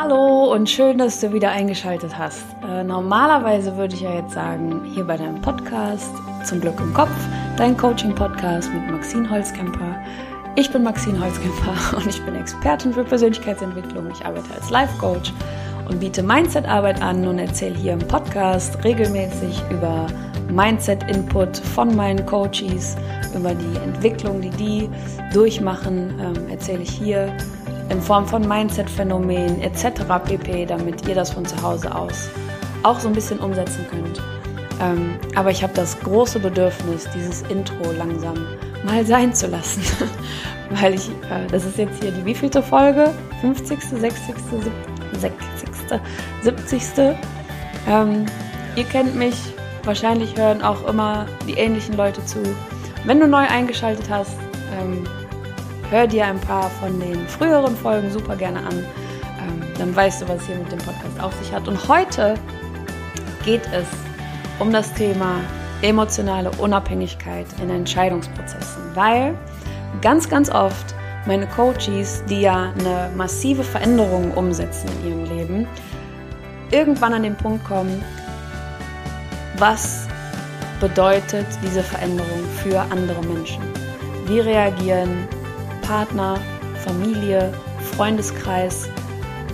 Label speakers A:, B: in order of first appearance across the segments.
A: Hallo und schön, dass du wieder eingeschaltet hast. Äh, normalerweise würde ich ja jetzt sagen, hier bei deinem Podcast Zum Glück im Kopf, dein Coaching-Podcast mit Maxine Holzkemper. Ich bin Maxine Holzkemper und ich bin Expertin für Persönlichkeitsentwicklung. Ich arbeite als Life-Coach und biete Mindset-Arbeit an und erzähle hier im Podcast regelmäßig über Mindset-Input von meinen Coaches, über die Entwicklung, die die durchmachen, ähm, erzähle ich hier in Form von Mindset-Phänomenen etc. pp., damit ihr das von zu Hause aus auch so ein bisschen umsetzen könnt. Ähm, aber ich habe das große Bedürfnis, dieses Intro langsam mal sein zu lassen. Weil ich, äh, das ist jetzt hier die wievielte Folge? 50., 60., 60., 70. Ähm, ihr kennt mich, wahrscheinlich hören auch immer die ähnlichen Leute zu. Wenn du neu eingeschaltet hast, ähm, hör dir ein paar von den früheren Folgen super gerne an. Ähm, dann weißt du, was hier mit dem Podcast auf sich hat. Und heute geht es um das Thema emotionale Unabhängigkeit in Entscheidungsprozessen, weil ganz, ganz oft meine Coaches, die ja eine massive Veränderung umsetzen in ihrem Leben, irgendwann an den Punkt kommen, was bedeutet diese Veränderung für andere Menschen? Wie reagieren Partner, Familie, Freundeskreis,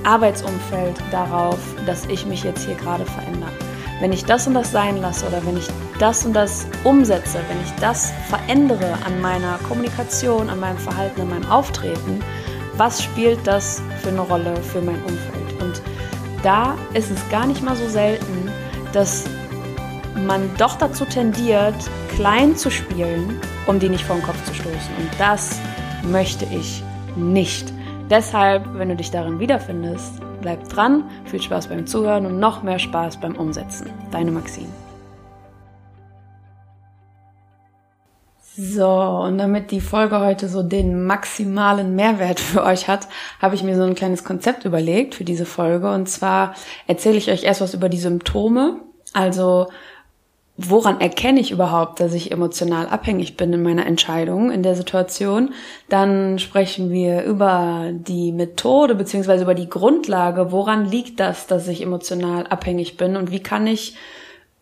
A: Arbeitsumfeld darauf, dass ich mich jetzt hier gerade verändere. Wenn ich das und das sein lasse oder wenn ich das und das umsetze, wenn ich das verändere an meiner Kommunikation, an meinem Verhalten, an meinem Auftreten, was spielt das für eine Rolle für mein Umfeld? Und da ist es gar nicht mal so selten, dass man doch dazu tendiert, klein zu spielen, um die nicht vor den Kopf zu stoßen. Und das möchte ich nicht. Deshalb, wenn du dich darin wiederfindest, bleib dran, viel Spaß beim Zuhören und noch mehr Spaß beim Umsetzen. Deine Maxine. So, und damit die Folge heute so den maximalen Mehrwert für euch hat, habe ich mir so ein kleines Konzept überlegt für diese Folge. Und zwar erzähle ich euch erst was über die Symptome, also woran erkenne ich überhaupt, dass ich emotional abhängig bin in meiner Entscheidung in der Situation. Dann sprechen wir über die Methode beziehungsweise über die Grundlage. Woran liegt das, dass ich emotional abhängig bin und wie kann ich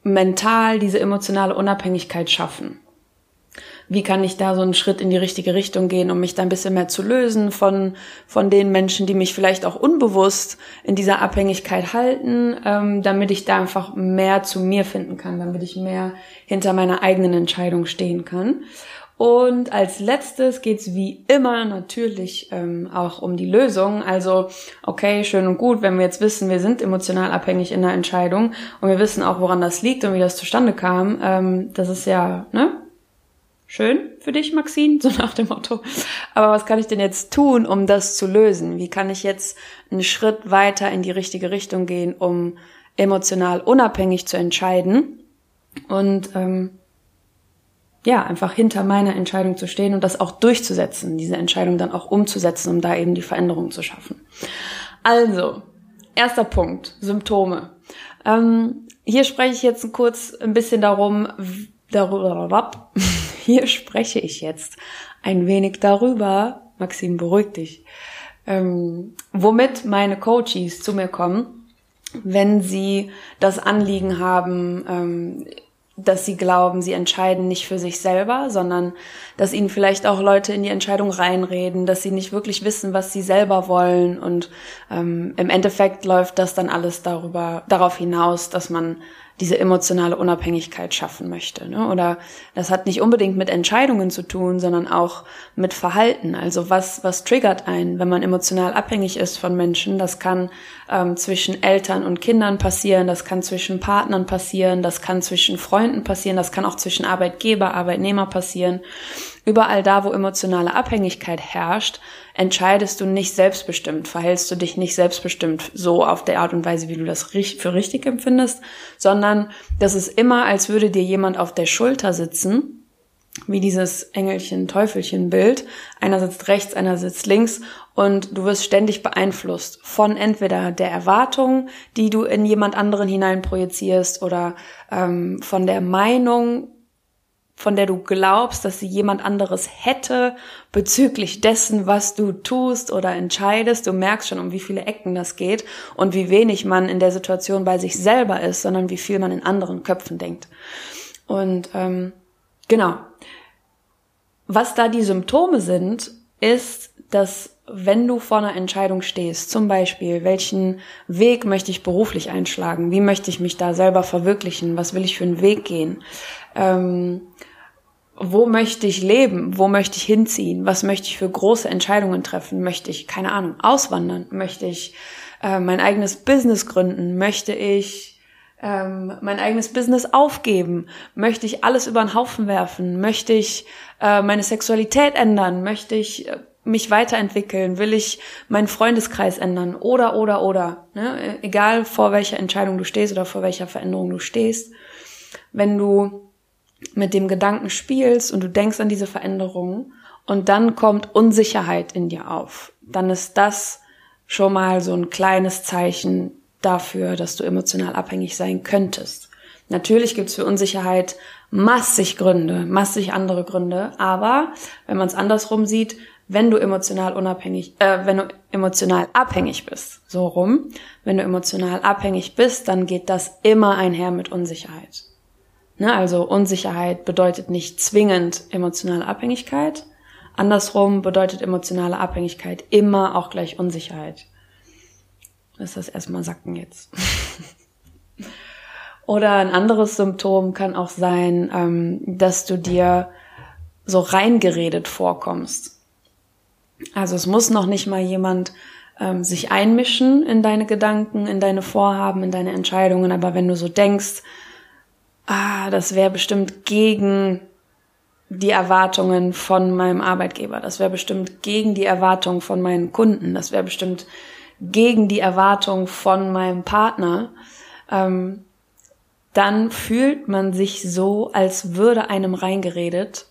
A: mental diese emotionale Unabhängigkeit schaffen? Wie kann ich da so einen Schritt in die richtige Richtung gehen, um mich da ein bisschen mehr zu lösen von, von den Menschen, die mich vielleicht auch unbewusst in dieser Abhängigkeit halten, ähm, damit ich da einfach mehr zu mir finden kann, damit ich mehr hinter meiner eigenen Entscheidung stehen kann. Und als letztes geht's wie immer natürlich ähm, auch um die Lösung. Also, okay, schön und gut, wenn wir jetzt wissen, wir sind emotional abhängig in der Entscheidung und wir wissen auch, woran das liegt und wie das zustande kam. Ähm, das ist ja, ne? Schön für dich, Maxine, so nach dem Motto. Aber was kann ich denn jetzt tun, um das zu lösen? Wie kann ich jetzt einen Schritt weiter in die richtige Richtung gehen, um emotional unabhängig zu entscheiden und ähm, ja, einfach hinter meiner Entscheidung zu stehen und das auch durchzusetzen, diese Entscheidung dann auch umzusetzen, um da eben die Veränderung zu schaffen. Also, erster Punkt, Symptome. Ähm, hier spreche ich jetzt kurz ein bisschen darum, darüber, hier spreche ich jetzt ein wenig darüber, Maxim, beruhig dich, ähm, womit meine Coaches zu mir kommen, wenn sie das Anliegen haben, ähm, dass sie glauben, sie entscheiden nicht für sich selber, sondern dass ihnen vielleicht auch Leute in die Entscheidung reinreden, dass sie nicht wirklich wissen, was sie selber wollen. Und ähm, im Endeffekt läuft das dann alles darüber darauf hinaus, dass man diese emotionale Unabhängigkeit schaffen möchte. Ne? Oder das hat nicht unbedingt mit Entscheidungen zu tun, sondern auch mit Verhalten. Also was, was triggert einen, wenn man emotional abhängig ist von Menschen? Das kann ähm, zwischen Eltern und Kindern passieren, das kann zwischen Partnern passieren, das kann zwischen Freunden passieren, das kann auch zwischen Arbeitgeber, Arbeitnehmer passieren. Überall da, wo emotionale Abhängigkeit herrscht, entscheidest du nicht selbstbestimmt, verhältst du dich nicht selbstbestimmt so auf der Art und Weise, wie du das für richtig empfindest, sondern das ist immer, als würde dir jemand auf der Schulter sitzen, wie dieses Engelchen-Teufelchen-Bild. Einer sitzt rechts, einer sitzt links und du wirst ständig beeinflusst von entweder der Erwartung, die du in jemand anderen hinein projizierst oder ähm, von der Meinung von der du glaubst, dass sie jemand anderes hätte bezüglich dessen, was du tust oder entscheidest. Du merkst schon, um wie viele Ecken das geht und wie wenig man in der Situation bei sich selber ist, sondern wie viel man in anderen Köpfen denkt. Und ähm, genau. Was da die Symptome sind, ist, dass wenn du vor einer Entscheidung stehst, zum Beispiel, welchen Weg möchte ich beruflich einschlagen, wie möchte ich mich da selber verwirklichen, was will ich für einen Weg gehen, ähm, wo möchte ich leben, wo möchte ich hinziehen, was möchte ich für große Entscheidungen treffen, möchte ich, keine Ahnung, auswandern, möchte ich äh, mein eigenes Business gründen, möchte ich ähm, mein eigenes Business aufgeben, möchte ich alles über den Haufen werfen, möchte ich äh, meine Sexualität ändern, möchte ich äh, mich weiterentwickeln, will ich meinen Freundeskreis ändern? Oder oder oder, ne? egal vor welcher Entscheidung du stehst oder vor welcher Veränderung du stehst, wenn du mit dem Gedanken spielst und du denkst an diese Veränderungen und dann kommt Unsicherheit in dir auf, dann ist das schon mal so ein kleines Zeichen dafür, dass du emotional abhängig sein könntest. Natürlich gibt's für Unsicherheit massig Gründe, massig andere Gründe, aber wenn man es andersrum sieht, wenn du emotional unabhängig, äh, wenn du emotional abhängig bist, so rum, wenn du emotional abhängig bist, dann geht das immer einher mit Unsicherheit. Ne, also Unsicherheit bedeutet nicht zwingend emotionale Abhängigkeit. Andersrum bedeutet emotionale Abhängigkeit immer auch gleich Unsicherheit. Lass das erstmal sacken jetzt. Oder ein anderes Symptom kann auch sein, ähm, dass du dir so reingeredet vorkommst. Also es muss noch nicht mal jemand ähm, sich einmischen in deine Gedanken, in deine Vorhaben, in deine Entscheidungen, aber wenn du so denkst, ah, das wäre bestimmt gegen die Erwartungen von meinem Arbeitgeber, das wäre bestimmt gegen die Erwartungen von meinen Kunden, das wäre bestimmt gegen die Erwartung von meinem Partner, ähm, dann fühlt man sich so, als würde einem reingeredet,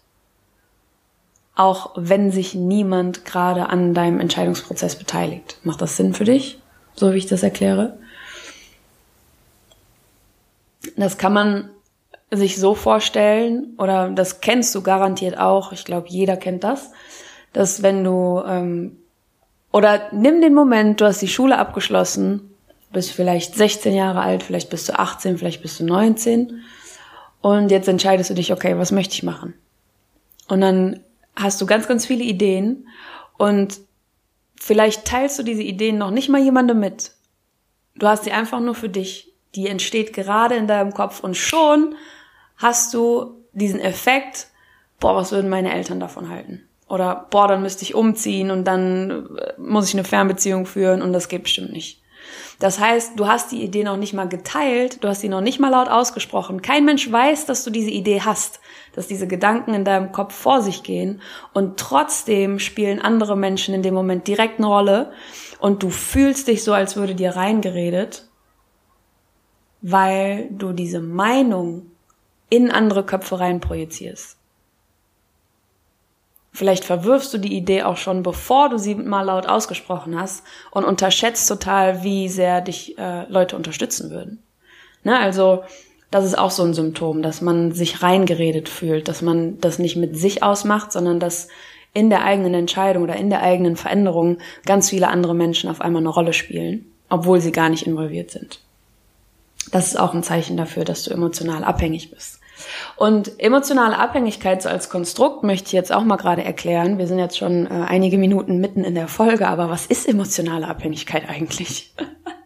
A: auch wenn sich niemand gerade an deinem Entscheidungsprozess beteiligt. Macht das Sinn für dich, so wie ich das erkläre? Das kann man sich so vorstellen, oder das kennst du garantiert auch, ich glaube, jeder kennt das, dass wenn du, ähm, oder nimm den Moment, du hast die Schule abgeschlossen, bist vielleicht 16 Jahre alt, vielleicht bist du 18, vielleicht bist du 19 und jetzt entscheidest du dich, okay, was möchte ich machen? Und dann hast du ganz, ganz viele Ideen und vielleicht teilst du diese Ideen noch nicht mal jemandem mit. Du hast sie einfach nur für dich. Die entsteht gerade in deinem Kopf und schon hast du diesen Effekt, boah, was würden meine Eltern davon halten? Oder boah, dann müsste ich umziehen und dann äh, muss ich eine Fernbeziehung führen und das geht bestimmt nicht. Das heißt, du hast die Idee noch nicht mal geteilt, du hast sie noch nicht mal laut ausgesprochen. Kein Mensch weiß, dass du diese Idee hast, dass diese Gedanken in deinem Kopf vor sich gehen und trotzdem spielen andere Menschen in dem Moment direkt eine Rolle und du fühlst dich so, als würde dir reingeredet, weil du diese Meinung in andere Köpfe rein projizierst. Vielleicht verwirfst du die Idee auch schon, bevor du sie mal laut ausgesprochen hast und unterschätzt total, wie sehr dich äh, Leute unterstützen würden. Ne, also das ist auch so ein Symptom, dass man sich reingeredet fühlt, dass man das nicht mit sich ausmacht, sondern dass in der eigenen Entscheidung oder in der eigenen Veränderung ganz viele andere Menschen auf einmal eine Rolle spielen, obwohl sie gar nicht involviert sind. Das ist auch ein Zeichen dafür, dass du emotional abhängig bist. Und emotionale Abhängigkeit so als Konstrukt möchte ich jetzt auch mal gerade erklären. Wir sind jetzt schon äh, einige Minuten mitten in der Folge, aber was ist emotionale Abhängigkeit eigentlich?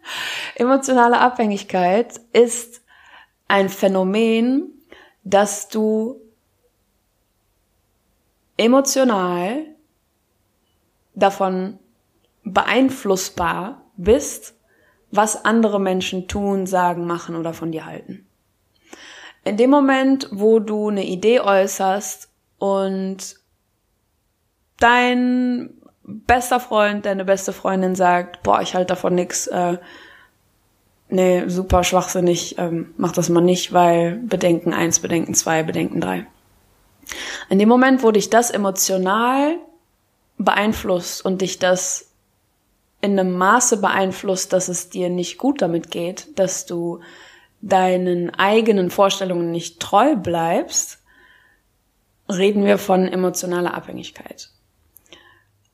A: emotionale Abhängigkeit ist ein Phänomen, dass du emotional davon beeinflussbar bist, was andere Menschen tun, sagen, machen oder von dir halten. In dem Moment, wo du eine Idee äußerst und dein bester Freund, deine beste Freundin sagt, boah, ich halte davon nix, äh, nee, super schwachsinnig, ähm, mach das mal nicht, weil Bedenken eins, Bedenken zwei, Bedenken drei. In dem Moment, wo dich das emotional beeinflusst und dich das in einem Maße beeinflusst, dass es dir nicht gut damit geht, dass du deinen eigenen Vorstellungen nicht treu bleibst, reden wir von emotionaler Abhängigkeit.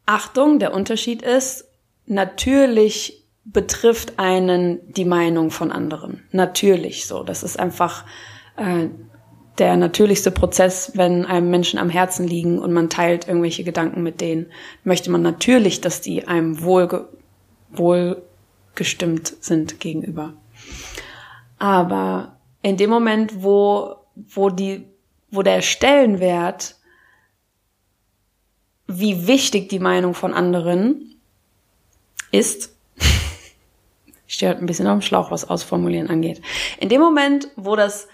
A: Achtung, der Unterschied ist, natürlich betrifft einen die Meinung von anderen. Natürlich so. Das ist einfach äh, der natürlichste Prozess, wenn einem Menschen am Herzen liegen und man teilt irgendwelche Gedanken mit denen, möchte man natürlich, dass die einem wohl, wohlgestimmt sind gegenüber. Aber in dem Moment, wo, wo die, wo der Stellenwert, wie wichtig die Meinung von anderen ist, ich stehe halt ein bisschen auf dem Schlauch, was Ausformulieren angeht. In dem Moment, wo das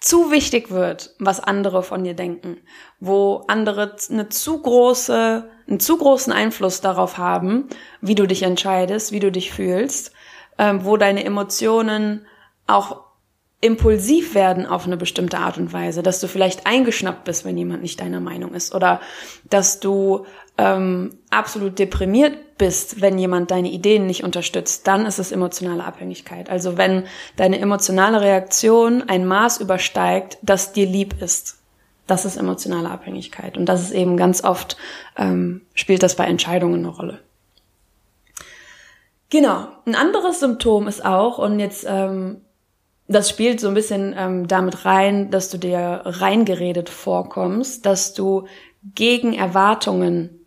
A: zu wichtig wird, was andere von dir denken, wo andere eine zu große, einen zu großen Einfluss darauf haben, wie du dich entscheidest, wie du dich fühlst, ähm, wo deine Emotionen auch impulsiv werden auf eine bestimmte Art und Weise, dass du vielleicht eingeschnappt bist, wenn jemand nicht deiner Meinung ist, oder dass du ähm, absolut deprimiert bist, wenn jemand deine Ideen nicht unterstützt, dann ist es emotionale Abhängigkeit. Also wenn deine emotionale Reaktion ein Maß übersteigt, das dir lieb ist, das ist emotionale Abhängigkeit. Und das ist eben ganz oft, ähm, spielt das bei Entscheidungen eine Rolle. Genau. Ein anderes Symptom ist auch, und jetzt ähm, das spielt so ein bisschen ähm, damit rein, dass du dir reingeredet vorkommst, dass du gegen Erwartungen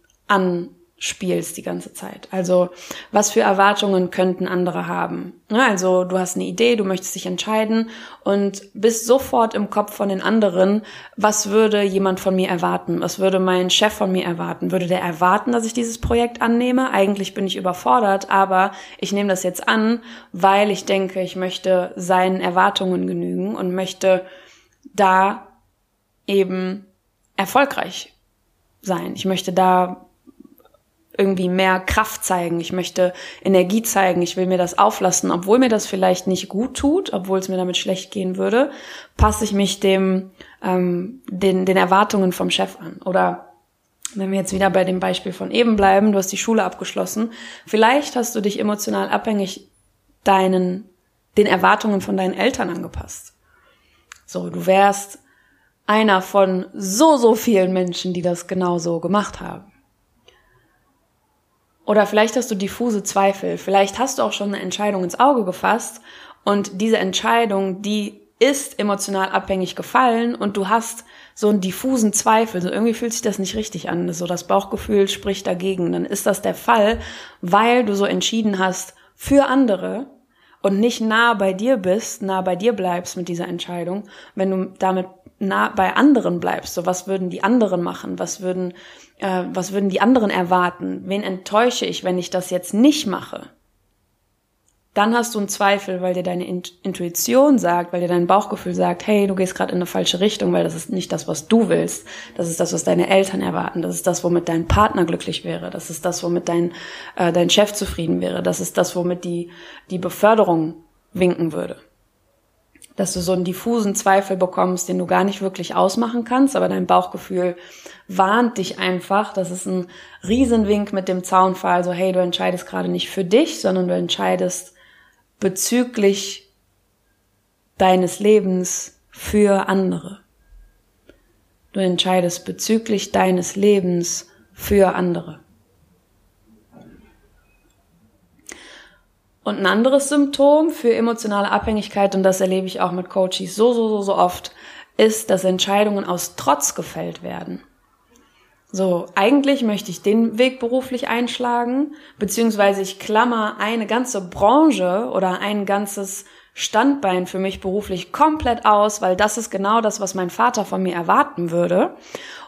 A: anspielst die ganze Zeit. Also was für Erwartungen könnten andere haben? Ja, also du hast eine Idee, du möchtest dich entscheiden und bist sofort im Kopf von den anderen, was würde jemand von mir erwarten? Was würde mein Chef von mir erwarten? Würde der erwarten, dass ich dieses Projekt annehme? Eigentlich bin ich überfordert, aber ich nehme das jetzt an, weil ich denke, ich möchte seinen Erwartungen genügen und möchte da eben erfolgreich sein. Ich möchte da irgendwie mehr Kraft zeigen, ich möchte Energie zeigen, ich will mir das auflassen, obwohl mir das vielleicht nicht gut tut, obwohl es mir damit schlecht gehen würde, passe ich mich dem ähm, den, den Erwartungen vom Chef an. Oder wenn wir jetzt wieder bei dem Beispiel von eben bleiben, du hast die Schule abgeschlossen, vielleicht hast du dich emotional abhängig deinen den Erwartungen von deinen Eltern angepasst. So, du wärst einer von so, so vielen Menschen, die das genauso gemacht haben. Oder vielleicht hast du diffuse Zweifel. Vielleicht hast du auch schon eine Entscheidung ins Auge gefasst und diese Entscheidung, die ist emotional abhängig gefallen und du hast so einen diffusen Zweifel. So irgendwie fühlt sich das nicht richtig an. So das Bauchgefühl spricht dagegen. Dann ist das der Fall, weil du so entschieden hast für andere und nicht nah bei dir bist, nah bei dir bleibst mit dieser Entscheidung. Wenn du damit nah bei anderen bleibst, so was würden die anderen machen? Was würden äh, was würden die anderen erwarten? Wen enttäusche ich, wenn ich das jetzt nicht mache? Dann hast du einen Zweifel, weil dir deine Intuition sagt, weil dir dein Bauchgefühl sagt, hey, du gehst gerade in eine falsche Richtung, weil das ist nicht das, was du willst. Das ist das, was deine Eltern erwarten. Das ist das, womit dein Partner glücklich wäre. Das ist das, womit dein, äh, dein Chef zufrieden wäre. Das ist das, womit die, die Beförderung winken würde dass du so einen diffusen Zweifel bekommst, den du gar nicht wirklich ausmachen kannst, aber dein Bauchgefühl warnt dich einfach. Das ist ein Riesenwink mit dem Zaunfall, so hey, du entscheidest gerade nicht für dich, sondern du entscheidest bezüglich deines Lebens für andere. Du entscheidest bezüglich deines Lebens für andere. Und ein anderes Symptom für emotionale Abhängigkeit, und das erlebe ich auch mit Coaches so, so, so, so oft, ist, dass Entscheidungen aus Trotz gefällt werden. So, eigentlich möchte ich den Weg beruflich einschlagen, beziehungsweise ich klammer eine ganze Branche oder ein ganzes Standbein für mich beruflich komplett aus, weil das ist genau das, was mein Vater von mir erwarten würde.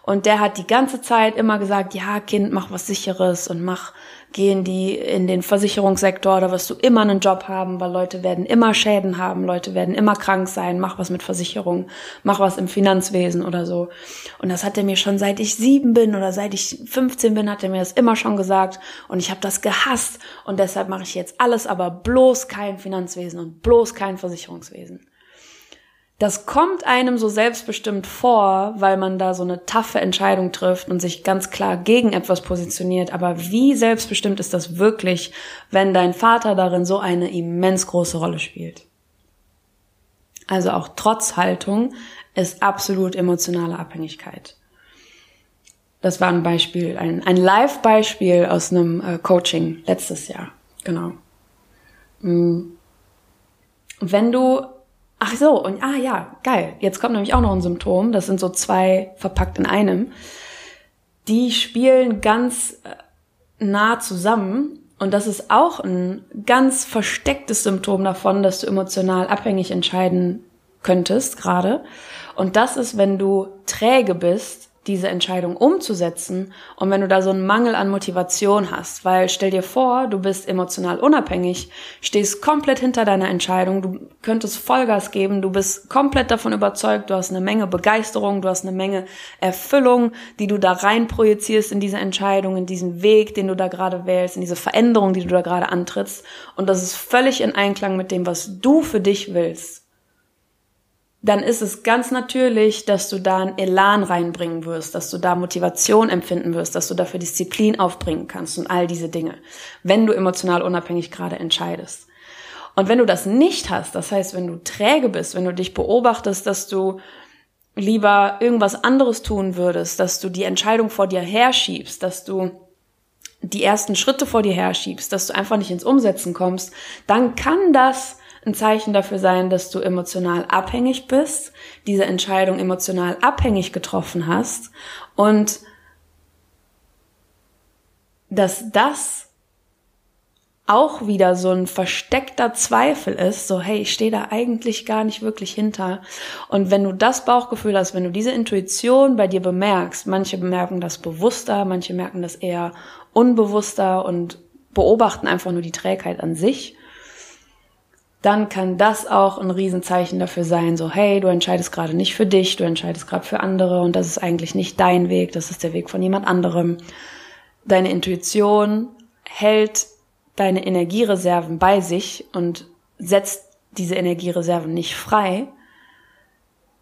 A: Und der hat die ganze Zeit immer gesagt, ja, Kind, mach was sicheres und mach gehen die in den Versicherungssektor, da wirst du immer einen Job haben, weil Leute werden immer Schäden haben, Leute werden immer krank sein, mach was mit Versicherung, mach was im Finanzwesen oder so. Und das hat er mir schon seit ich sieben bin oder seit ich 15 bin, hat er mir das immer schon gesagt und ich habe das gehasst und deshalb mache ich jetzt alles, aber bloß kein Finanzwesen und bloß kein Versicherungswesen. Das kommt einem so selbstbestimmt vor, weil man da so eine taffe Entscheidung trifft und sich ganz klar gegen etwas positioniert. Aber wie selbstbestimmt ist das wirklich, wenn dein Vater darin so eine immens große Rolle spielt? also auch Trotzhaltung, ist absolut emotionale Abhängigkeit. Das war ein Beispiel, ein, ein Live-Beispiel aus einem äh, Coaching letztes Jahr. Genau. Mm. Wenn du, ach so, und ah ja, geil. Jetzt kommt nämlich auch noch ein Symptom. Das sind so zwei verpackt in einem. Die spielen ganz äh, nah zusammen. Und das ist auch ein ganz verstecktes Symptom davon, dass du emotional abhängig entscheiden könntest gerade. Und das ist, wenn du träge bist, diese Entscheidung umzusetzen und wenn du da so einen Mangel an Motivation hast, weil stell dir vor, du bist emotional unabhängig, stehst komplett hinter deiner Entscheidung, du könntest Vollgas geben, du bist komplett davon überzeugt, du hast eine Menge Begeisterung, du hast eine Menge Erfüllung, die du da rein projizierst in diese Entscheidung, in diesen Weg, den du da gerade wählst, in diese Veränderung, die du da gerade antrittst. Und das ist völlig in Einklang mit dem, was du für dich willst dann ist es ganz natürlich, dass du da einen Elan reinbringen wirst, dass du da Motivation empfinden wirst, dass du dafür Disziplin aufbringen kannst und all diese Dinge, wenn du emotional unabhängig gerade entscheidest. Und wenn du das nicht hast, das heißt, wenn du träge bist, wenn du dich beobachtest, dass du lieber irgendwas anderes tun würdest, dass du die Entscheidung vor dir herschiebst, dass du die ersten Schritte vor dir herschiebst, dass du einfach nicht ins Umsetzen kommst, dann kann das ein Zeichen dafür sein, dass du emotional abhängig bist, diese Entscheidung emotional abhängig getroffen hast und dass das auch wieder so ein versteckter Zweifel ist, so hey, ich stehe da eigentlich gar nicht wirklich hinter. Und wenn du das Bauchgefühl hast, wenn du diese Intuition bei dir bemerkst, manche bemerken das bewusster, manche merken das eher unbewusster und beobachten einfach nur die Trägheit an sich, dann kann das auch ein Riesenzeichen dafür sein, so hey, du entscheidest gerade nicht für dich, du entscheidest gerade für andere und das ist eigentlich nicht dein Weg, das ist der Weg von jemand anderem. Deine Intuition hält deine Energiereserven bei sich und setzt diese Energiereserven nicht frei,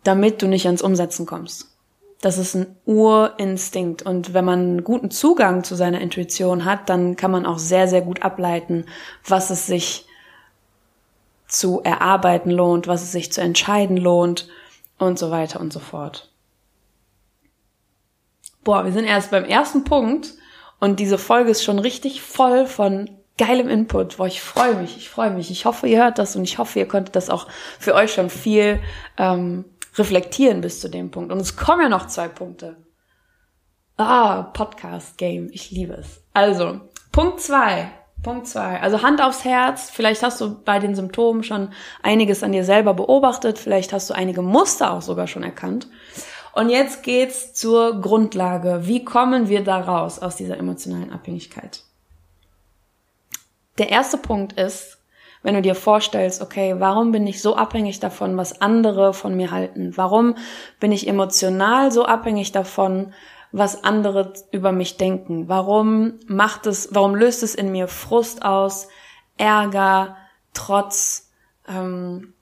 A: damit du nicht ans Umsetzen kommst. Das ist ein Urinstinkt. Und wenn man einen guten Zugang zu seiner Intuition hat, dann kann man auch sehr, sehr gut ableiten, was es sich zu erarbeiten lohnt, was es sich zu entscheiden lohnt und so weiter und so fort. Boah, wir sind erst beim ersten Punkt und diese Folge ist schon richtig voll von geilem Input. Boah, ich freue mich, ich freue mich. Ich hoffe, ihr hört das und ich hoffe, ihr konntet das auch für euch schon viel ähm, reflektieren bis zu dem Punkt. Und es kommen ja noch zwei Punkte. Ah, Podcast Game, ich liebe es. Also, Punkt zwei Punkt zwei. Also Hand aufs Herz. Vielleicht hast du bei den Symptomen schon einiges an dir selber beobachtet. Vielleicht hast du einige Muster auch sogar schon erkannt. Und jetzt geht's zur Grundlage. Wie kommen wir da raus aus dieser emotionalen Abhängigkeit? Der erste Punkt ist, wenn du dir vorstellst, okay, warum bin ich so abhängig davon, was andere von mir halten? Warum bin ich emotional so abhängig davon, was andere über mich denken? Warum macht es, warum löst es in mir Frust aus, Ärger, Trotz, ähm,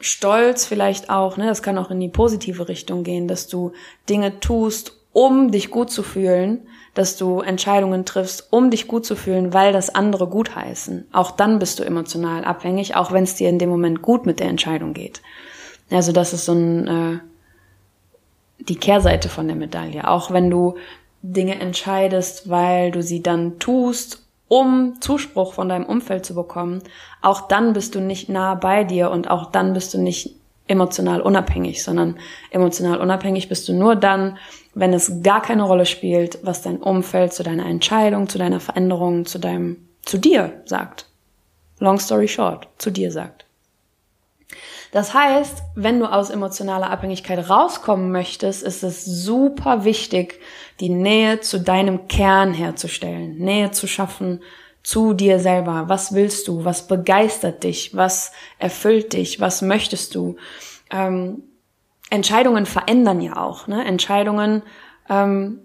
A: Stolz vielleicht auch, ne? Das kann auch in die positive Richtung gehen, dass du Dinge tust, um dich gut zu fühlen, dass du Entscheidungen triffst, um dich gut zu fühlen, weil das andere gut heißen. Auch dann bist du emotional abhängig, auch wenn es dir in dem Moment gut mit der Entscheidung geht. Also das ist so ein äh, die Kehrseite von der Medaille. Auch wenn du Dinge entscheidest, weil du sie dann tust, um Zuspruch von deinem Umfeld zu bekommen, auch dann bist du nicht nah bei dir und auch dann bist du nicht emotional unabhängig, sondern emotional unabhängig bist du nur dann, wenn es gar keine Rolle spielt, was dein Umfeld zu deiner Entscheidung, zu deiner Veränderung, zu deinem, zu dir sagt. Long story short, zu dir sagt. Das heißt, wenn du aus emotionaler Abhängigkeit rauskommen möchtest, ist es super wichtig, die Nähe zu deinem Kern herzustellen, Nähe zu schaffen zu dir selber. Was willst du? Was begeistert dich? Was erfüllt dich? Was möchtest du? Ähm, Entscheidungen verändern ja auch. Ne? Entscheidungen ähm,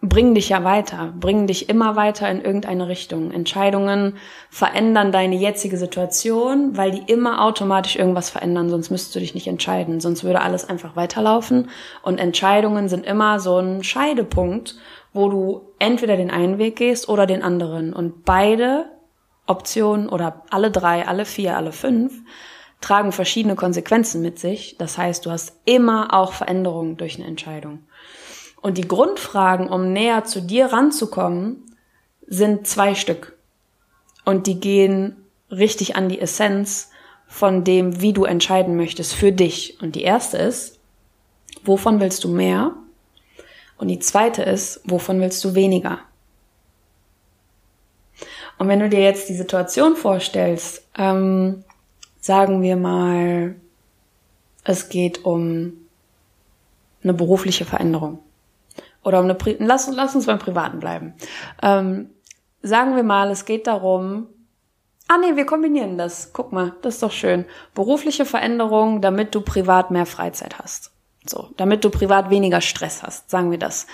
A: bringen dich ja weiter, bringen dich immer weiter in irgendeine Richtung. Entscheidungen verändern deine jetzige Situation, weil die immer automatisch irgendwas verändern, sonst müsstest du dich nicht entscheiden, sonst würde alles einfach weiterlaufen. Und Entscheidungen sind immer so ein Scheidepunkt, wo du entweder den einen Weg gehst oder den anderen. Und beide Optionen oder alle drei, alle vier, alle fünf tragen verschiedene Konsequenzen mit sich. Das heißt, du hast immer auch Veränderungen durch eine Entscheidung. Und die Grundfragen, um näher zu dir ranzukommen, sind zwei Stück. Und die gehen richtig an die Essenz von dem, wie du entscheiden möchtest für dich. Und die erste ist, wovon willst du mehr? Und die zweite ist, wovon willst du weniger? Und wenn du dir jetzt die Situation vorstellst, ähm, sagen wir mal, es geht um eine berufliche Veränderung oder um eine, Pri lass, lass uns beim Privaten bleiben. Ähm, sagen wir mal, es geht darum, ah nee, wir kombinieren das. Guck mal, das ist doch schön. Berufliche Veränderung, damit du privat mehr Freizeit hast. So, damit du privat weniger Stress hast, sagen wir das.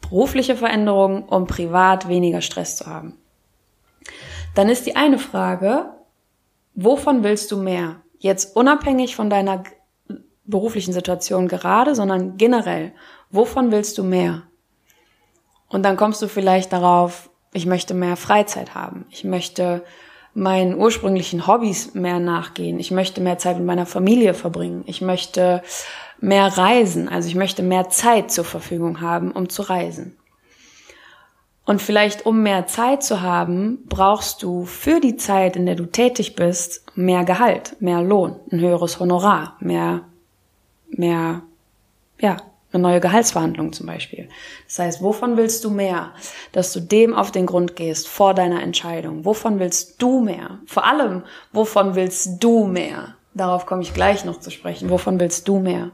A: Berufliche Veränderung, um privat weniger Stress zu haben. Dann ist die eine Frage, wovon willst du mehr? Jetzt unabhängig von deiner beruflichen Situation gerade, sondern generell, wovon willst du mehr? Und dann kommst du vielleicht darauf, ich möchte mehr Freizeit haben. Ich möchte meinen ursprünglichen Hobbys mehr nachgehen. Ich möchte mehr Zeit mit meiner Familie verbringen. Ich möchte mehr reisen. Also ich möchte mehr Zeit zur Verfügung haben, um zu reisen. Und vielleicht, um mehr Zeit zu haben, brauchst du für die Zeit, in der du tätig bist, mehr Gehalt, mehr Lohn, ein höheres Honorar, mehr, mehr, ja, eine neue Gehaltsverhandlung zum Beispiel. Das heißt, wovon willst du mehr? Dass du dem auf den Grund gehst vor deiner Entscheidung. Wovon willst du mehr? Vor allem, wovon willst du mehr? Darauf komme ich gleich noch zu sprechen. Wovon willst du mehr?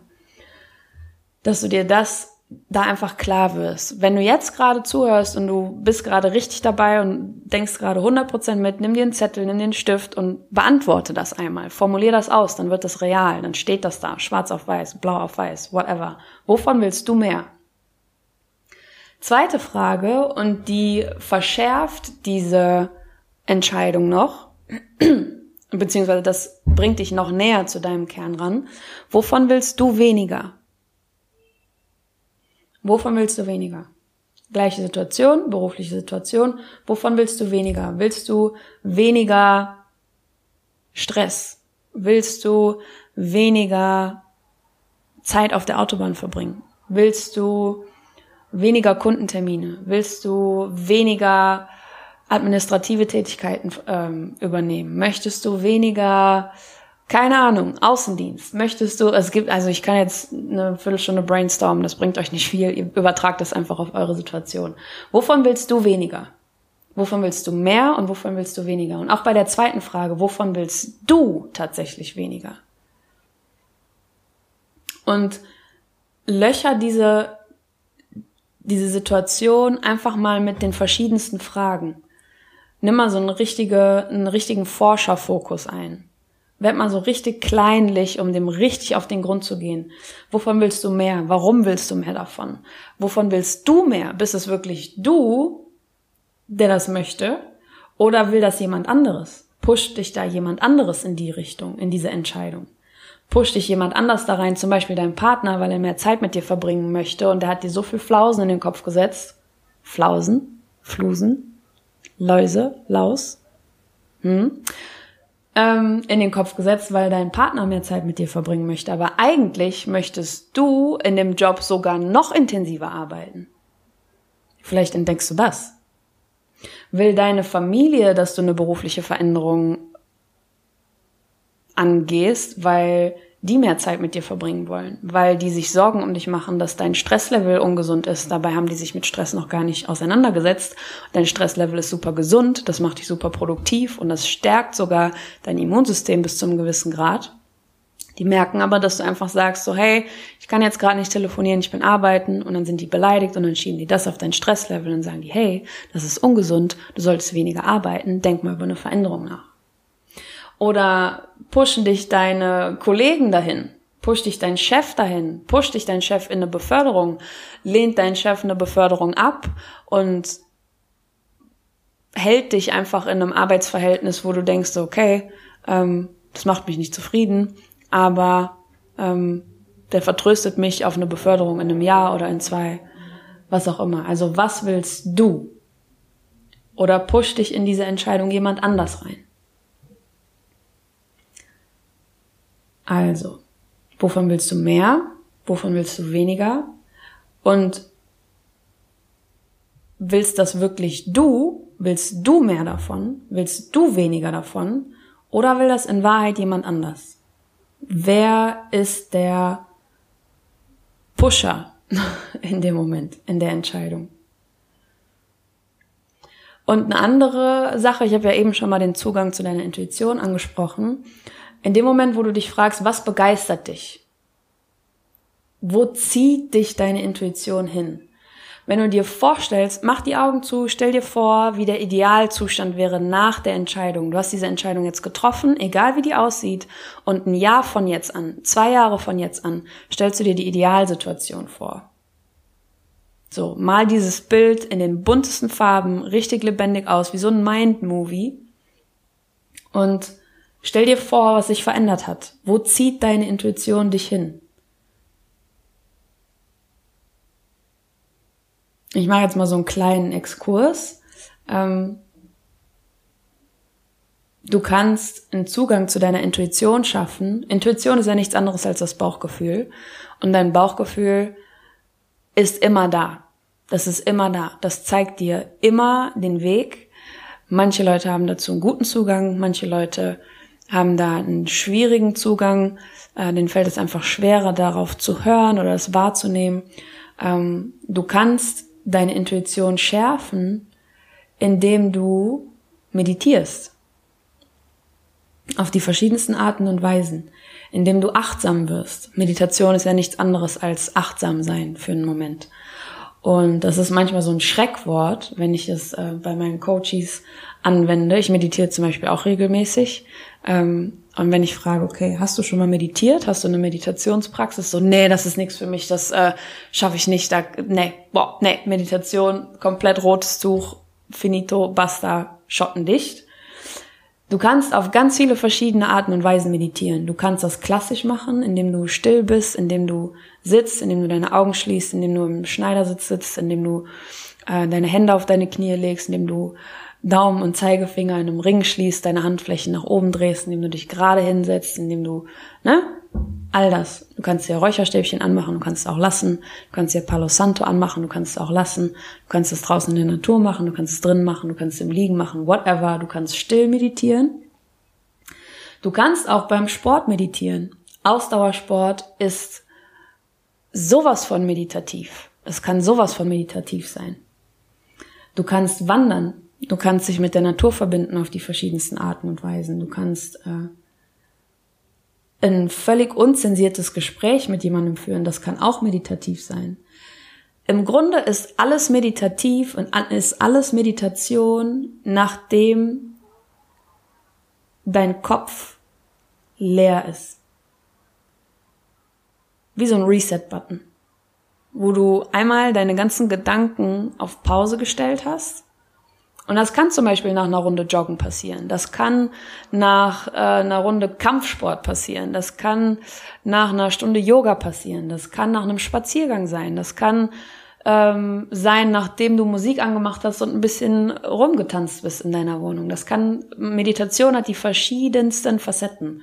A: Dass du dir das da einfach klar wirst. Wenn du jetzt gerade zuhörst und du bist gerade richtig dabei und denkst gerade 100% mit, nimm dir einen Zettel, nimm einen Stift und beantworte das einmal. Formulier das aus, dann wird das real, dann steht das da, schwarz auf weiß, blau auf weiß, whatever. Wovon willst du mehr? Zweite Frage und die verschärft diese Entscheidung noch, beziehungsweise das bringt dich noch näher zu deinem Kern ran. Wovon willst du weniger? Wovon willst du weniger? Gleiche Situation, berufliche Situation. Wovon willst du weniger? Willst du weniger Stress? Willst du weniger Zeit auf der Autobahn verbringen? Willst du weniger Kundentermine? Willst du weniger administrative Tätigkeiten ähm, übernehmen? Möchtest du weniger keine Ahnung, Außendienst. Möchtest du, es gibt, also ich kann jetzt eine Viertelstunde brainstormen, das bringt euch nicht viel, ihr übertragt das einfach auf eure Situation. Wovon willst du weniger? Wovon willst du mehr und wovon willst du weniger? Und auch bei der zweiten Frage, wovon willst du tatsächlich weniger? Und löcher diese, diese Situation einfach mal mit den verschiedensten Fragen. Nimm mal so eine richtige, einen richtigen Forscherfokus ein. Werd mal so richtig kleinlich, um dem richtig auf den Grund zu gehen. Wovon willst du mehr? Warum willst du mehr davon? Wovon willst du mehr? Bist es wirklich du, der das möchte? Oder will das jemand anderes? Pusht dich da jemand anderes in die Richtung, in diese Entscheidung? Pusht dich jemand anders da rein, zum Beispiel dein Partner, weil er mehr Zeit mit dir verbringen möchte und der hat dir so viel Flausen in den Kopf gesetzt? Flausen? Flusen? Läuse? Laus? Hm? Ähm, in den Kopf gesetzt, weil dein Partner mehr Zeit mit dir verbringen möchte. Aber eigentlich möchtest du in dem Job sogar noch intensiver arbeiten. Vielleicht entdeckst du das. Will deine Familie, dass du eine berufliche Veränderung angehst, weil die mehr Zeit mit dir verbringen wollen, weil die sich Sorgen um dich machen, dass dein Stresslevel ungesund ist. Dabei haben die sich mit Stress noch gar nicht auseinandergesetzt. Dein Stresslevel ist super gesund, das macht dich super produktiv und das stärkt sogar dein Immunsystem bis zu einem gewissen Grad. Die merken aber, dass du einfach sagst, so hey, ich kann jetzt gerade nicht telefonieren, ich bin arbeiten und dann sind die beleidigt und dann schieben die das auf dein Stresslevel und sagen die, hey, das ist ungesund, du solltest weniger arbeiten, denk mal über eine Veränderung nach. Oder pushen dich deine Kollegen dahin? Push dich dein Chef dahin? Push dich dein Chef in eine Beförderung? Lehnt dein Chef eine Beförderung ab und hält dich einfach in einem Arbeitsverhältnis, wo du denkst, okay, ähm, das macht mich nicht zufrieden, aber ähm, der vertröstet mich auf eine Beförderung in einem Jahr oder in zwei, was auch immer. Also was willst du? Oder push dich in diese Entscheidung jemand anders rein? Also, wovon willst du mehr? Wovon willst du weniger? Und willst das wirklich du? Willst du mehr davon? Willst du weniger davon? Oder will das in Wahrheit jemand anders? Wer ist der Pusher in dem Moment, in der Entscheidung? Und eine andere Sache, ich habe ja eben schon mal den Zugang zu deiner Intuition angesprochen. In dem Moment, wo du dich fragst, was begeistert dich? Wo zieht dich deine Intuition hin? Wenn du dir vorstellst, mach die Augen zu, stell dir vor, wie der Idealzustand wäre nach der Entscheidung. Du hast diese Entscheidung jetzt getroffen, egal wie die aussieht, und ein Jahr von jetzt an, zwei Jahre von jetzt an, stellst du dir die Idealsituation vor. So, mal dieses Bild in den buntesten Farben richtig lebendig aus, wie so ein Mind-Movie. Und stell dir vor, was sich verändert hat. Wo zieht deine Intuition dich hin? Ich mache jetzt mal so einen kleinen Exkurs. Ähm, du kannst einen Zugang zu deiner Intuition schaffen. Intuition ist ja nichts anderes als das Bauchgefühl. Und dein Bauchgefühl ist immer da. Das ist immer da. Das zeigt dir immer den Weg. Manche Leute haben dazu einen guten Zugang, manche Leute haben da einen schwierigen Zugang. Äh, denen fällt es einfach schwerer, darauf zu hören oder es wahrzunehmen. Ähm, du kannst deine Intuition schärfen, indem du meditierst. Auf die verschiedensten Arten und Weisen. Indem du achtsam wirst. Meditation ist ja nichts anderes als achtsam sein für einen Moment. Und das ist manchmal so ein Schreckwort, wenn ich es äh, bei meinen Coaches anwende. Ich meditiere zum Beispiel auch regelmäßig. Ähm, und wenn ich frage, okay, hast du schon mal meditiert? Hast du eine Meditationspraxis? So, nee, das ist nichts für mich, das äh, schaffe ich nicht. Da, nee, boah, nee, Meditation, komplett rotes Tuch, finito, basta, schottendicht. Du kannst auf ganz viele verschiedene Arten und Weisen meditieren. Du kannst das klassisch machen, indem du still bist, indem du sitzt, indem du deine Augen schließt, indem du im Schneidersitz sitzt, indem du äh, deine Hände auf deine Knie legst, indem du Daumen und Zeigefinger in einem Ring schließt, deine Handflächen nach oben drehst, indem du dich gerade hinsetzt, indem du, ne? All das. Du kannst dir Räucherstäbchen anmachen, du kannst es auch lassen, du kannst dir Palo Santo anmachen, du kannst es auch lassen, du kannst es draußen in der Natur machen, du kannst es drin machen, du kannst es im Liegen machen, whatever, du kannst still meditieren. Du kannst auch beim Sport meditieren. Ausdauersport ist sowas von meditativ. Es kann sowas von meditativ sein. Du kannst wandern. Du kannst dich mit der Natur verbinden auf die verschiedensten Arten und Weisen. Du kannst äh, ein völlig unzensiertes Gespräch mit jemandem führen. Das kann auch meditativ sein. Im Grunde ist alles meditativ und ist alles Meditation, nachdem dein Kopf leer ist wie so ein Reset-Button, wo du einmal deine ganzen Gedanken auf Pause gestellt hast. Und das kann zum Beispiel nach einer Runde Joggen passieren. Das kann nach äh, einer Runde Kampfsport passieren. Das kann nach einer Stunde Yoga passieren. Das kann nach einem Spaziergang sein. Das kann ähm, sein, nachdem du Musik angemacht hast und ein bisschen rumgetanzt bist in deiner Wohnung. Das kann, Meditation hat die verschiedensten Facetten.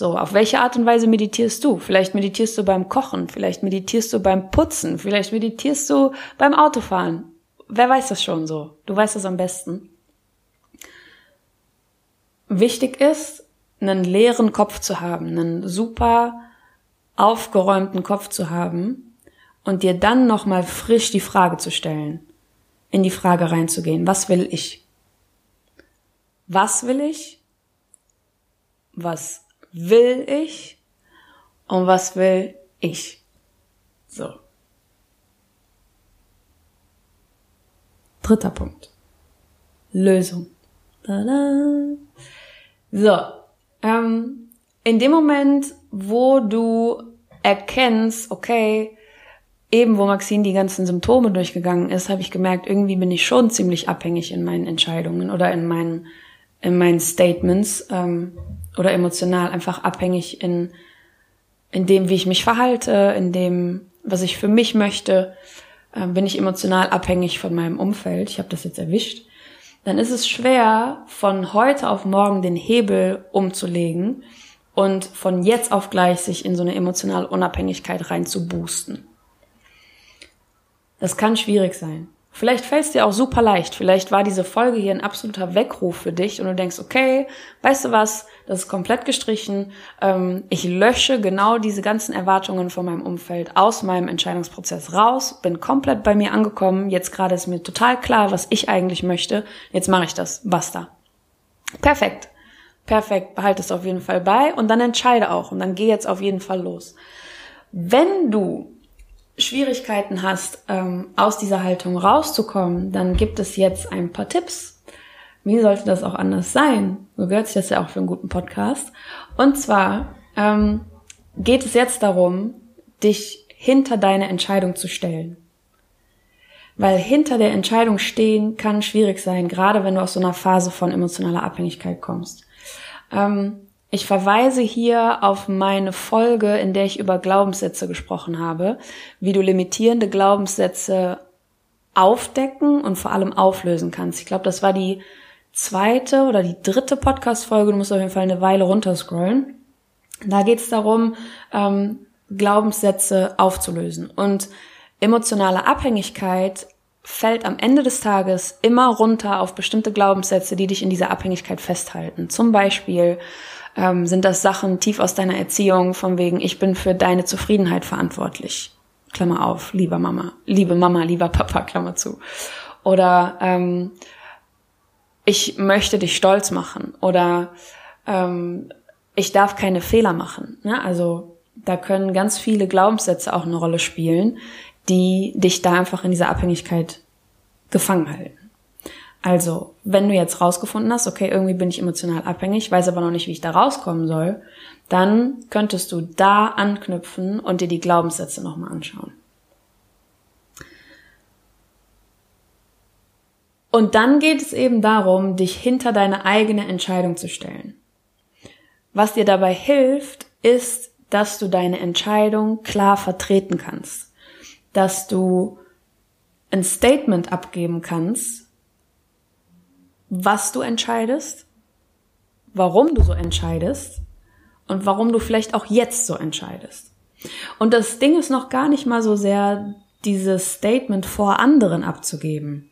A: So, auf welche Art und Weise meditierst du? Vielleicht meditierst du beim Kochen, vielleicht meditierst du beim Putzen, vielleicht meditierst du beim Autofahren. Wer weiß das schon so? Du weißt das am besten. Wichtig ist, einen leeren Kopf zu haben, einen super aufgeräumten Kopf zu haben und dir dann nochmal frisch die Frage zu stellen, in die Frage reinzugehen, was will ich? Was will ich? Was will ich und was will ich. So. Dritter Punkt. Lösung. Tada. So. Ähm, in dem Moment, wo du erkennst, okay, eben wo Maxine die ganzen Symptome durchgegangen ist, habe ich gemerkt, irgendwie bin ich schon ziemlich abhängig in meinen Entscheidungen oder in meinen, in meinen Statements. Ähm, oder emotional einfach abhängig in, in dem, wie ich mich verhalte, in dem, was ich für mich möchte, äh, bin ich emotional abhängig von meinem Umfeld. Ich habe das jetzt erwischt. Dann ist es schwer, von heute auf morgen den Hebel umzulegen und von jetzt auf gleich sich in so eine emotionale Unabhängigkeit rein zu boosten. Das kann schwierig sein. Vielleicht fällt es dir auch super leicht. Vielleicht war diese Folge hier ein absoluter Weckruf für dich und du denkst, okay, weißt du was, das ist komplett gestrichen. Ähm, ich lösche genau diese ganzen Erwartungen von meinem Umfeld aus meinem Entscheidungsprozess raus, bin komplett bei mir angekommen. Jetzt gerade ist mir total klar, was ich eigentlich möchte. Jetzt mache ich das. Basta. Perfekt. Perfekt. Behalte es auf jeden Fall bei und dann entscheide auch und dann geh jetzt auf jeden Fall los. Wenn du Schwierigkeiten hast, ähm, aus dieser Haltung rauszukommen, dann gibt es jetzt ein paar Tipps. Wie sollte das auch anders sein? So gehört sich das ja auch für einen guten Podcast. Und zwar ähm, geht es jetzt darum, dich hinter deine Entscheidung zu stellen. Weil hinter der Entscheidung stehen kann schwierig sein, gerade wenn du aus so einer Phase von emotionaler Abhängigkeit kommst. Ähm, ich verweise hier auf meine Folge, in der ich über Glaubenssätze gesprochen habe, wie du limitierende Glaubenssätze aufdecken und vor allem auflösen kannst. Ich glaube, das war die zweite oder die dritte Podcast-Folge. Du musst auf jeden Fall eine Weile runterscrollen. Da geht es darum, ähm, Glaubenssätze aufzulösen. Und emotionale Abhängigkeit fällt am Ende des Tages immer runter auf bestimmte Glaubenssätze, die dich in dieser Abhängigkeit festhalten. Zum Beispiel ähm, sind das Sachen tief aus deiner Erziehung, von wegen, ich bin für deine Zufriedenheit verantwortlich. Klammer auf, lieber Mama, liebe Mama, lieber Papa, Klammer zu. Oder ähm, ich möchte dich stolz machen oder ähm, ich darf keine Fehler machen. Ne? Also da können ganz viele Glaubenssätze auch eine Rolle spielen, die dich da einfach in dieser Abhängigkeit gefangen halten. Also, wenn du jetzt rausgefunden hast, okay, irgendwie bin ich emotional abhängig, weiß aber noch nicht, wie ich da rauskommen soll, dann könntest du da anknüpfen und dir die Glaubenssätze nochmal anschauen. Und dann geht es eben darum, dich hinter deine eigene Entscheidung zu stellen. Was dir dabei hilft, ist, dass du deine Entscheidung klar vertreten kannst. Dass du ein Statement abgeben kannst, was du entscheidest, warum du so entscheidest und warum du vielleicht auch jetzt so entscheidest. Und das Ding ist noch gar nicht mal so sehr, dieses Statement vor anderen abzugeben.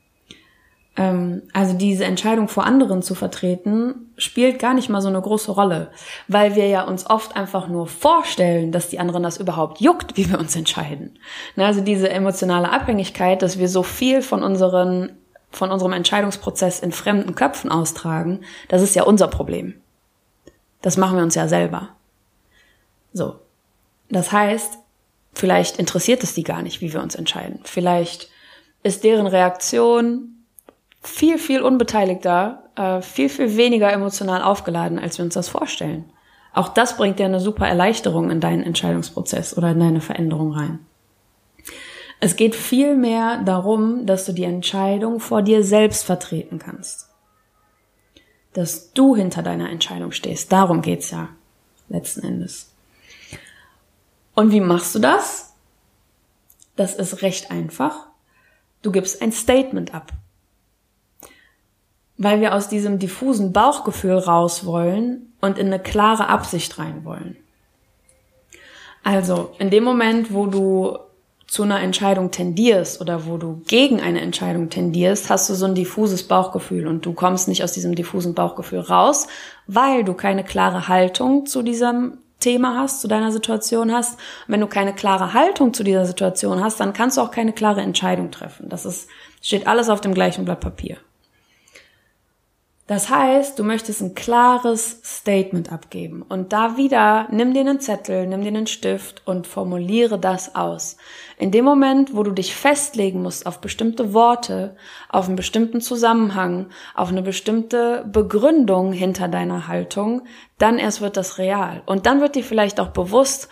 A: Ähm, also diese Entscheidung vor anderen zu vertreten, spielt gar nicht mal so eine große Rolle, weil wir ja uns oft einfach nur vorstellen, dass die anderen das überhaupt juckt, wie wir uns entscheiden. Also diese emotionale Abhängigkeit, dass wir so viel von unseren von unserem Entscheidungsprozess in fremden Köpfen austragen, das ist ja unser Problem. Das machen wir uns ja selber. So. Das heißt, vielleicht interessiert es die gar nicht, wie wir uns entscheiden. Vielleicht ist deren Reaktion viel, viel unbeteiligter, äh, viel, viel weniger emotional aufgeladen, als wir uns das vorstellen. Auch das bringt ja eine super Erleichterung in deinen Entscheidungsprozess oder in deine Veränderung rein. Es geht vielmehr darum, dass du die Entscheidung vor dir selbst vertreten kannst. Dass du hinter deiner Entscheidung stehst. Darum geht's ja letzten Endes. Und wie machst du das? Das ist recht einfach. Du gibst ein Statement ab. Weil wir aus diesem diffusen Bauchgefühl raus wollen und in eine klare Absicht rein wollen. Also, in dem Moment, wo du zu einer Entscheidung tendierst oder wo du gegen eine Entscheidung tendierst, hast du so ein diffuses Bauchgefühl und du kommst nicht aus diesem diffusen Bauchgefühl raus, weil du keine klare Haltung zu diesem Thema hast, zu deiner Situation hast. Und wenn du keine klare Haltung zu dieser Situation hast, dann kannst du auch keine klare Entscheidung treffen. Das ist, steht alles auf dem gleichen Blatt Papier. Das heißt, du möchtest ein klares Statement abgeben. Und da wieder, nimm dir einen Zettel, nimm dir einen Stift und formuliere das aus. In dem Moment, wo du dich festlegen musst auf bestimmte Worte, auf einen bestimmten Zusammenhang, auf eine bestimmte Begründung hinter deiner Haltung, dann erst wird das real. Und dann wird dir vielleicht auch bewusst,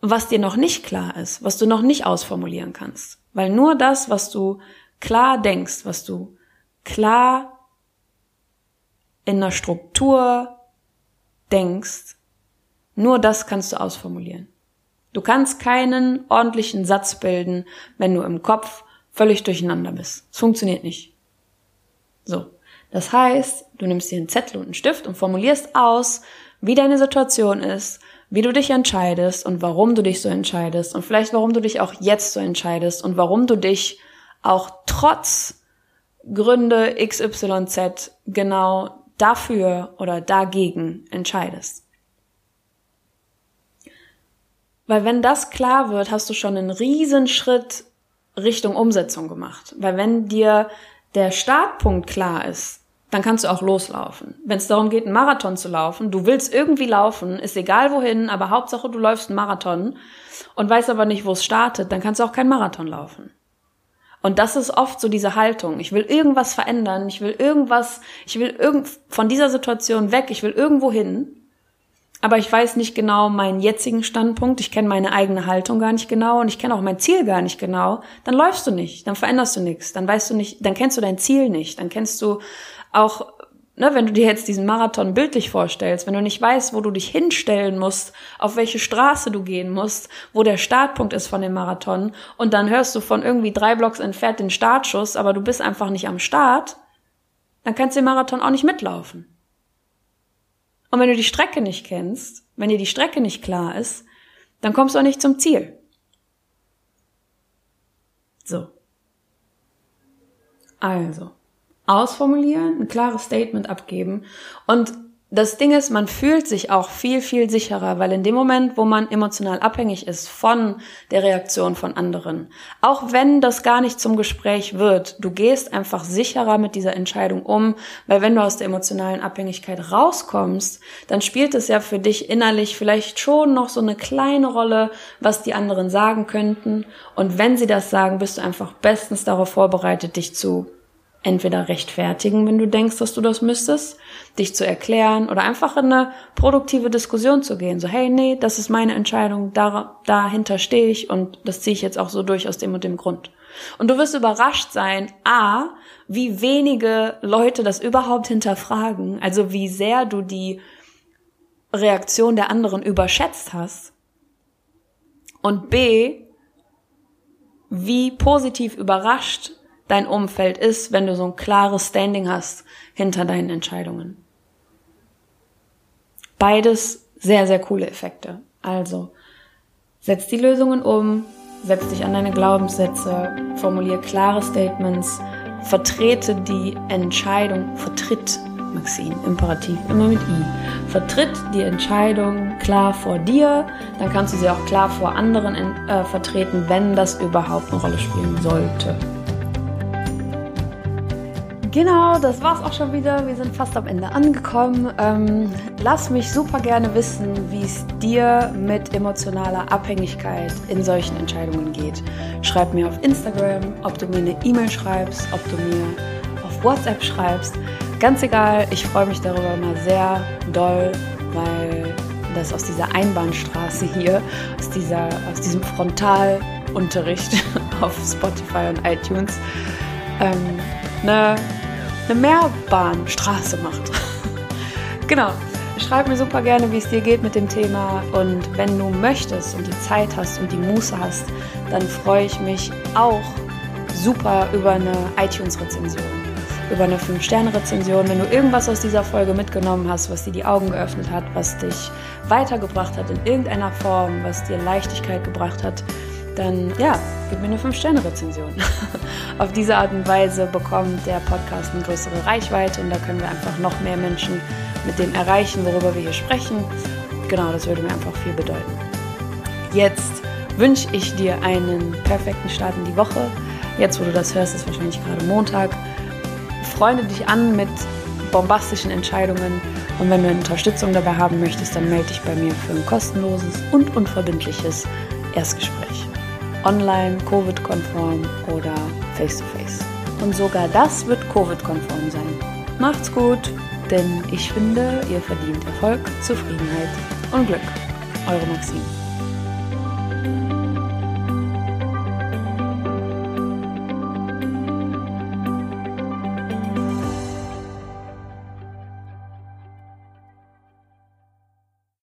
A: was dir noch nicht klar ist, was du noch nicht ausformulieren kannst. Weil nur das, was du klar denkst, was du klar in einer Struktur denkst, nur das kannst du ausformulieren. Du kannst keinen ordentlichen Satz bilden, wenn du im Kopf völlig durcheinander bist. Es funktioniert nicht. So. Das heißt, du nimmst dir einen Zettel und einen Stift und formulierst aus, wie deine Situation ist, wie du dich entscheidest und warum du dich so entscheidest und vielleicht warum du dich auch jetzt so entscheidest und warum du dich auch trotz Gründe XYZ genau dafür oder dagegen entscheidest. Weil wenn das klar wird, hast du schon einen riesen Schritt Richtung Umsetzung gemacht. Weil wenn dir der Startpunkt klar ist, dann kannst du auch loslaufen. Wenn es darum geht, einen Marathon zu laufen, du willst irgendwie laufen, ist egal wohin, aber Hauptsache du läufst einen Marathon und weißt aber nicht, wo es startet, dann kannst du auch keinen Marathon laufen. Und das ist oft so diese Haltung. Ich will irgendwas verändern, ich will irgendwas, ich will irgend von dieser Situation weg, ich will irgendwo hin. Aber ich weiß nicht genau meinen jetzigen Standpunkt, ich kenne meine eigene Haltung gar nicht genau und ich kenne auch mein Ziel gar nicht genau, dann läufst du nicht, dann veränderst du nichts, dann weißt du nicht, dann kennst du dein Ziel nicht, dann kennst du auch, ne, wenn du dir jetzt diesen Marathon bildlich vorstellst, wenn du nicht weißt, wo du dich hinstellen musst, auf welche Straße du gehen musst, wo der Startpunkt ist von dem Marathon und dann hörst du von irgendwie drei Blocks entfernt den Startschuss, aber du bist einfach nicht am Start, dann kannst du den Marathon auch nicht mitlaufen. Und wenn du die Strecke nicht kennst, wenn dir die Strecke nicht klar ist, dann kommst du auch nicht zum Ziel. So. Also, ausformulieren, ein klares Statement abgeben und das Ding ist, man fühlt sich auch viel, viel sicherer, weil in dem Moment, wo man emotional abhängig ist von der Reaktion von anderen, auch wenn das gar nicht zum Gespräch wird, du gehst einfach sicherer mit dieser Entscheidung um, weil wenn du aus der emotionalen Abhängigkeit rauskommst, dann spielt es ja für dich innerlich vielleicht schon noch so eine kleine Rolle, was die anderen sagen könnten. Und wenn sie das sagen, bist du einfach bestens darauf vorbereitet, dich zu entweder rechtfertigen, wenn du denkst, dass du das müsstest, dich zu erklären oder einfach in eine produktive Diskussion zu gehen. So, hey, nee, das ist meine Entscheidung, da, dahinter stehe ich und das ziehe ich jetzt auch so durch aus dem und dem Grund. Und du wirst überrascht sein, a, wie wenige Leute das überhaupt hinterfragen, also wie sehr du die Reaktion der anderen überschätzt hast. Und b, wie positiv überrascht dein Umfeld ist, wenn du so ein klares Standing hast hinter deinen Entscheidungen. Beides sehr, sehr coole Effekte. Also, setz die Lösungen um, setz dich an deine Glaubenssätze, formulier klare Statements, vertrete die Entscheidung, vertritt Maxine, Imperativ, immer mit I. Vertritt die Entscheidung klar vor dir, dann kannst du sie auch klar vor anderen äh, vertreten, wenn das überhaupt eine Rolle spielen sollte. Genau, das war's auch schon wieder. Wir sind fast am Ende angekommen. Ähm, lass mich super gerne wissen, wie es dir mit emotionaler Abhängigkeit in solchen Entscheidungen geht. Schreib mir auf Instagram, ob du mir eine E-Mail schreibst, ob du mir auf WhatsApp schreibst. Ganz egal, ich freue mich darüber mal sehr doll, weil das aus dieser Einbahnstraße hier, aus, dieser, aus diesem Frontalunterricht auf Spotify und iTunes, ähm, eine eine Mehrbahnstraße macht. genau. Schreib mir super gerne, wie es dir geht mit dem Thema. Und wenn du möchtest und die Zeit hast und die Muße hast, dann freue ich mich auch super über eine iTunes-Rezension, über eine 5-Sterne-Rezension. Wenn du irgendwas aus dieser Folge mitgenommen hast, was dir die Augen geöffnet hat, was dich weitergebracht hat in irgendeiner Form, was dir Leichtigkeit gebracht hat, dann ja, gib mir eine 5-Sterne-Rezension. Auf diese Art und Weise bekommt der Podcast eine größere Reichweite und da können wir einfach noch mehr Menschen mit dem erreichen, worüber wir hier sprechen. Genau, das würde mir einfach viel bedeuten. Jetzt wünsche ich dir einen perfekten Start in die Woche. Jetzt, wo du das hörst, ist wahrscheinlich gerade Montag. Freunde dich an mit bombastischen Entscheidungen und wenn du Unterstützung dabei haben möchtest, dann melde dich bei mir für ein kostenloses und unverbindliches Erstgespräch online, Covid-konform oder face-to-face. -face. Und sogar das wird Covid-konform sein. Macht's gut, denn ich finde, ihr verdient Erfolg, Zufriedenheit und Glück. Eure Maxine.